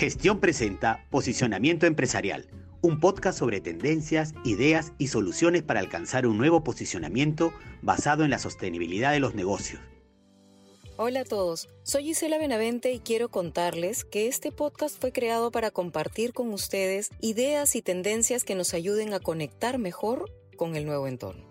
Gestión presenta Posicionamiento Empresarial, un podcast sobre tendencias, ideas y soluciones para alcanzar un nuevo posicionamiento basado en la sostenibilidad de los negocios. Hola a todos, soy Gisela Benavente y quiero contarles que este podcast fue creado para compartir con ustedes ideas y tendencias que nos ayuden a conectar mejor con el nuevo entorno.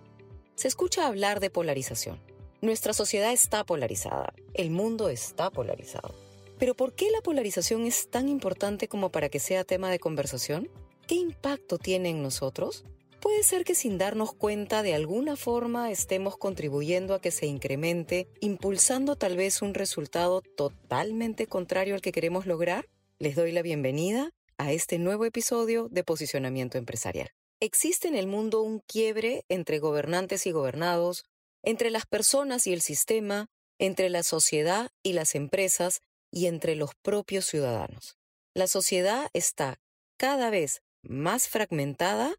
Se escucha hablar de polarización. Nuestra sociedad está polarizada, el mundo está polarizado. Pero ¿por qué la polarización es tan importante como para que sea tema de conversación? ¿Qué impacto tiene en nosotros? Puede ser que sin darnos cuenta de alguna forma estemos contribuyendo a que se incremente, impulsando tal vez un resultado totalmente contrario al que queremos lograr. Les doy la bienvenida a este nuevo episodio de Posicionamiento Empresarial. Existe en el mundo un quiebre entre gobernantes y gobernados, entre las personas y el sistema, entre la sociedad y las empresas, y entre los propios ciudadanos. La sociedad está cada vez más fragmentada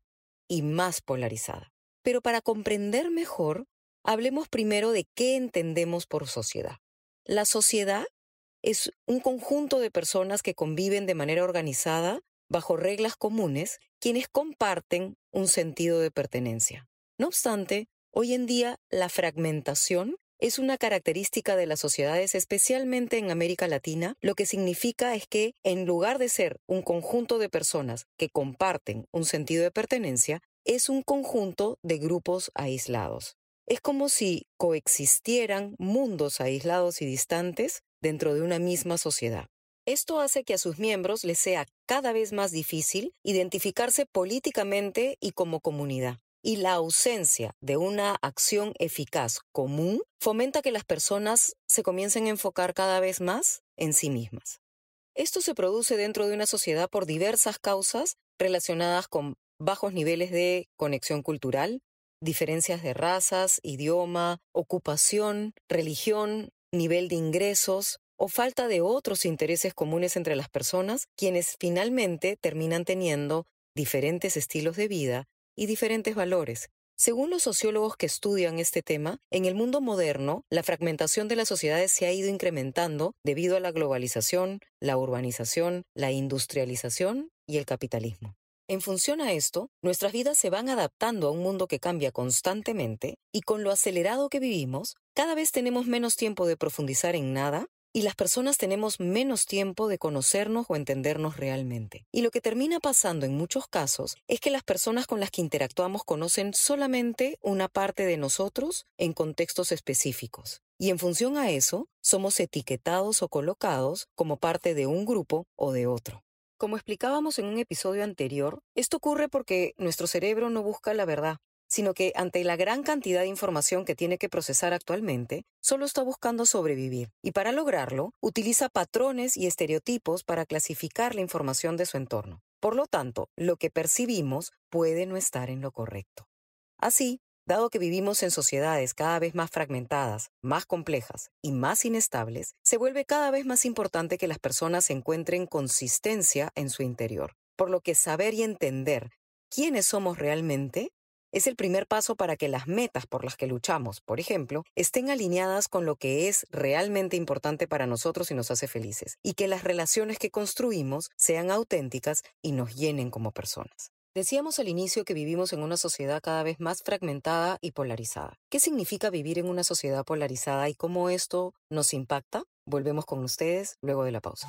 y más polarizada. Pero para comprender mejor, hablemos primero de qué entendemos por sociedad. La sociedad es un conjunto de personas que conviven de manera organizada bajo reglas comunes, quienes comparten un sentido de pertenencia. No obstante, hoy en día la fragmentación es una característica de las sociedades, especialmente en América Latina, lo que significa es que en lugar de ser un conjunto de personas que comparten un sentido de pertenencia, es un conjunto de grupos aislados. Es como si coexistieran mundos aislados y distantes dentro de una misma sociedad. Esto hace que a sus miembros les sea cada vez más difícil identificarse políticamente y como comunidad y la ausencia de una acción eficaz común fomenta que las personas se comiencen a enfocar cada vez más en sí mismas. Esto se produce dentro de una sociedad por diversas causas relacionadas con bajos niveles de conexión cultural, diferencias de razas, idioma, ocupación, religión, nivel de ingresos o falta de otros intereses comunes entre las personas, quienes finalmente terminan teniendo diferentes estilos de vida y diferentes valores. Según los sociólogos que estudian este tema, en el mundo moderno, la fragmentación de las sociedades se ha ido incrementando debido a la globalización, la urbanización, la industrialización y el capitalismo. En función a esto, nuestras vidas se van adaptando a un mundo que cambia constantemente y con lo acelerado que vivimos, cada vez tenemos menos tiempo de profundizar en nada y las personas tenemos menos tiempo de conocernos o entendernos realmente. Y lo que termina pasando en muchos casos es que las personas con las que interactuamos conocen solamente una parte de nosotros en contextos específicos. Y en función a eso, somos etiquetados o colocados como parte de un grupo o de otro. Como explicábamos en un episodio anterior, esto ocurre porque nuestro cerebro no busca la verdad, sino que ante la gran cantidad de información que tiene que procesar actualmente, solo está buscando sobrevivir y para lograrlo utiliza patrones y estereotipos para clasificar la información de su entorno. Por lo tanto, lo que percibimos puede no estar en lo correcto. Así, dado que vivimos en sociedades cada vez más fragmentadas, más complejas y más inestables, se vuelve cada vez más importante que las personas encuentren consistencia en su interior, por lo que saber y entender quiénes somos realmente es el primer paso para que las metas por las que luchamos, por ejemplo, estén alineadas con lo que es realmente importante para nosotros y nos hace felices, y que las relaciones que construimos sean auténticas y nos llenen como personas. Decíamos al inicio que vivimos en una sociedad cada vez más fragmentada y polarizada. ¿Qué significa vivir en una sociedad polarizada y cómo esto nos impacta? Volvemos con ustedes luego de la pausa.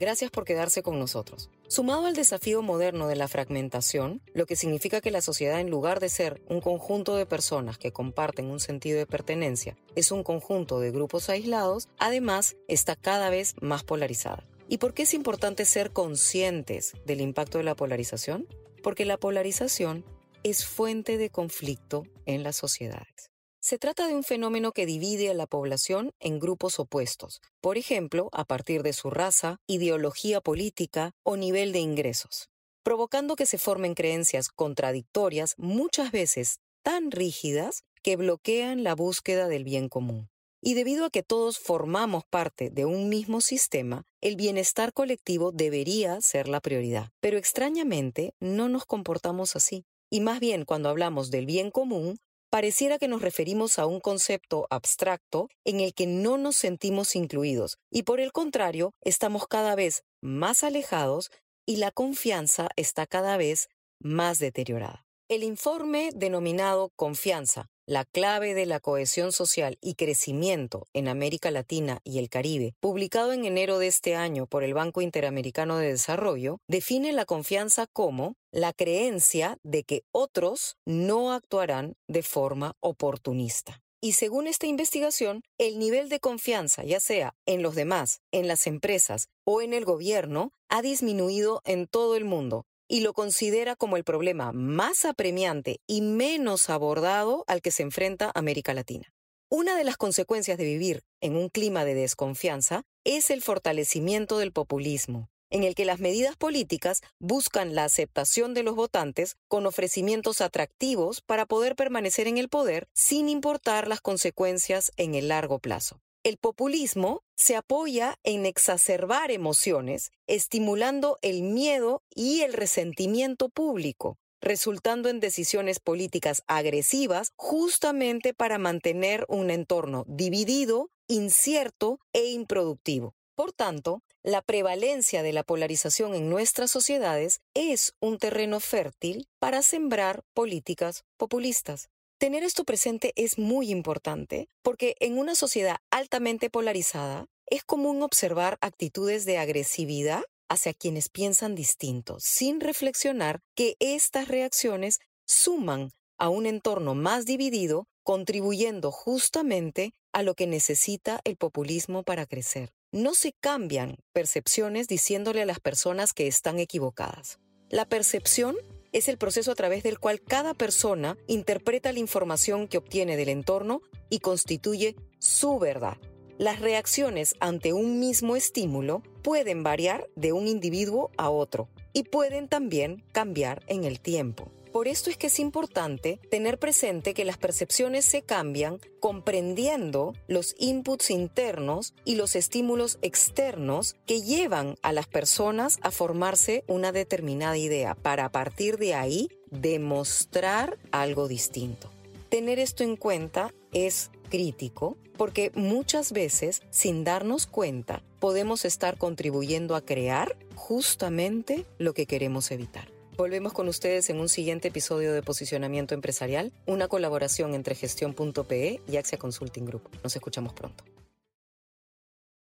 Gracias por quedarse con nosotros. Sumado al desafío moderno de la fragmentación, lo que significa que la sociedad en lugar de ser un conjunto de personas que comparten un sentido de pertenencia, es un conjunto de grupos aislados, además está cada vez más polarizada. ¿Y por qué es importante ser conscientes del impacto de la polarización? Porque la polarización es fuente de conflicto en las sociedades. Se trata de un fenómeno que divide a la población en grupos opuestos, por ejemplo, a partir de su raza, ideología política o nivel de ingresos, provocando que se formen creencias contradictorias, muchas veces tan rígidas, que bloquean la búsqueda del bien común. Y debido a que todos formamos parte de un mismo sistema, el bienestar colectivo debería ser la prioridad. Pero extrañamente no nos comportamos así. Y más bien cuando hablamos del bien común, pareciera que nos referimos a un concepto abstracto en el que no nos sentimos incluidos y por el contrario estamos cada vez más alejados y la confianza está cada vez más deteriorada. El informe denominado Confianza, la clave de la cohesión social y crecimiento en América Latina y el Caribe, publicado en enero de este año por el Banco Interamericano de Desarrollo, define la confianza como la creencia de que otros no actuarán de forma oportunista. Y según esta investigación, el nivel de confianza, ya sea en los demás, en las empresas o en el gobierno, ha disminuido en todo el mundo, y lo considera como el problema más apremiante y menos abordado al que se enfrenta América Latina. Una de las consecuencias de vivir en un clima de desconfianza es el fortalecimiento del populismo, en el que las medidas políticas buscan la aceptación de los votantes con ofrecimientos atractivos para poder permanecer en el poder sin importar las consecuencias en el largo plazo. El populismo se apoya en exacerbar emociones, estimulando el miedo y el resentimiento público, resultando en decisiones políticas agresivas justamente para mantener un entorno dividido, incierto e improductivo. Por tanto, la prevalencia de la polarización en nuestras sociedades es un terreno fértil para sembrar políticas populistas. Tener esto presente es muy importante porque en una sociedad altamente polarizada es común observar actitudes de agresividad hacia quienes piensan distinto, sin reflexionar que estas reacciones suman a un entorno más dividido, contribuyendo justamente a lo que necesita el populismo para crecer. No se cambian percepciones diciéndole a las personas que están equivocadas. La percepción es el proceso a través del cual cada persona interpreta la información que obtiene del entorno y constituye su verdad. Las reacciones ante un mismo estímulo pueden variar de un individuo a otro y pueden también cambiar en el tiempo. Por esto es que es importante tener presente que las percepciones se cambian comprendiendo los inputs internos y los estímulos externos que llevan a las personas a formarse una determinada idea para a partir de ahí demostrar algo distinto. Tener esto en cuenta es crítico porque muchas veces, sin darnos cuenta, podemos estar contribuyendo a crear justamente lo que queremos evitar. Volvemos con ustedes en un siguiente episodio de Posicionamiento Empresarial, una colaboración entre gestión.pe y Axia Consulting Group. Nos escuchamos pronto.